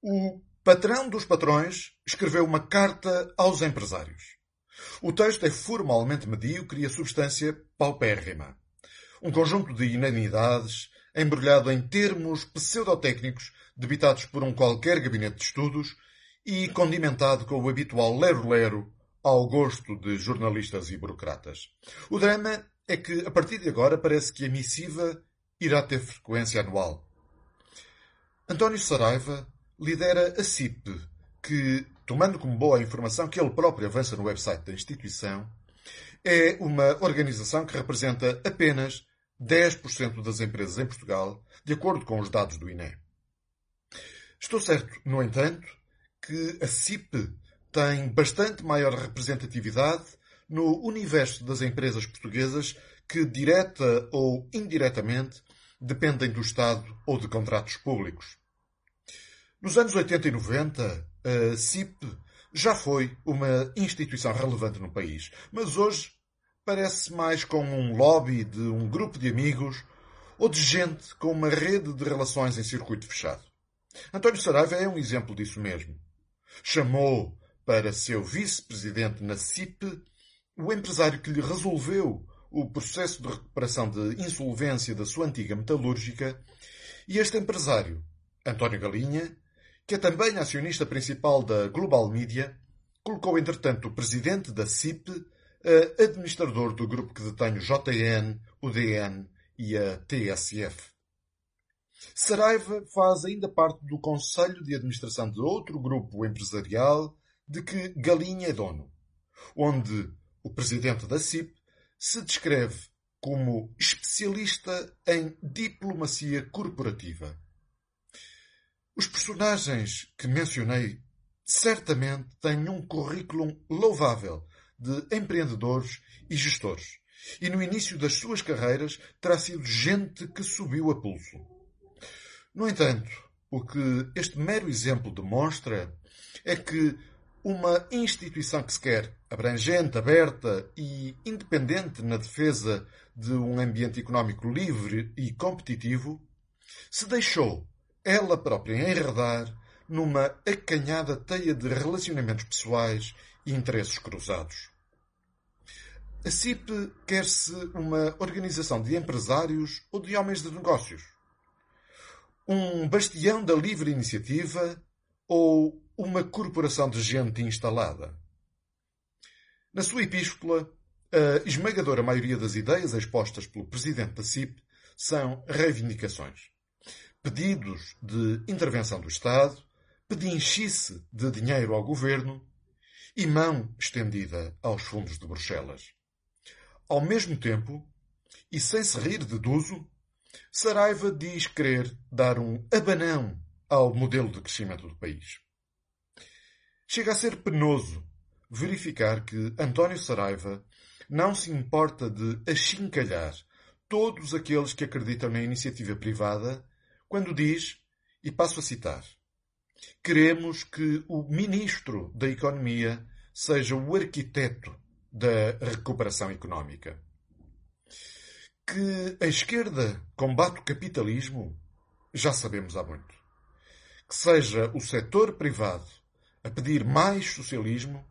O patrão dos patrões escreveu uma carta aos empresários. O texto é formalmente medíocre e a substância paupérrima. Um conjunto de inanidades, embrulhado em termos pseudotécnicos debitados por um qualquer gabinete de estudos e condimentado com o habitual lero-lero ao gosto de jornalistas e burocratas. O drama é que, a partir de agora, parece que a missiva irá ter frequência anual. António Saraiva lidera a CIP, que, tomando como boa a informação que ele próprio avança no website da instituição, é uma organização que representa apenas 10% das empresas em Portugal, de acordo com os dados do INE. Estou certo, no entanto, que a CIP tem bastante maior representatividade no universo das empresas portuguesas que, direta ou indiretamente, dependem do Estado ou de contratos públicos. Nos anos 80 e 90, a CIP já foi uma instituição relevante no país, mas hoje parece mais como um lobby de um grupo de amigos ou de gente com uma rede de relações em circuito fechado. António Saraiva é um exemplo disso mesmo. Chamou para seu vice-presidente na CIP o empresário que lhe resolveu o processo de recuperação de insolvência da sua antiga metalúrgica e este empresário, António Galinha, que é também acionista principal da Global Media, colocou entretanto o presidente da CIP a administrador do grupo que detém o JN, o DN e a TSF. Saraiva faz ainda parte do conselho de administração de outro grupo empresarial de que Galinha é dono, onde o presidente da CIP se descreve como especialista em diplomacia corporativa. Os personagens que mencionei certamente têm um currículo louvável de empreendedores e gestores. E no início das suas carreiras terá sido gente que subiu a pulso. No entanto, o que este mero exemplo demonstra é que uma instituição que se quer abrangente, aberta e independente na defesa de um ambiente económico livre e competitivo, se deixou ela própria enredar numa acanhada teia de relacionamentos pessoais e interesses cruzados. A CIP quer-se uma organização de empresários ou de homens de negócios? Um bastião da livre iniciativa ou uma corporação de gente instalada? Na sua epístola, a esmagadora maioria das ideias expostas pelo presidente da CIP são reivindicações pedidos de intervenção do Estado, pedinchice de dinheiro ao governo e mão estendida aos fundos de Bruxelas. Ao mesmo tempo, e sem se rir de Duso, Saraiva diz querer dar um abanão ao modelo de crescimento do país. Chega a ser penoso verificar que António Saraiva não se importa de achincalhar todos aqueles que acreditam na iniciativa privada quando diz, e passo a citar, queremos que o Ministro da Economia seja o arquiteto da recuperação económica. Que a esquerda combate o capitalismo, já sabemos há muito. Que seja o setor privado a pedir mais socialismo,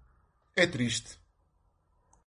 é triste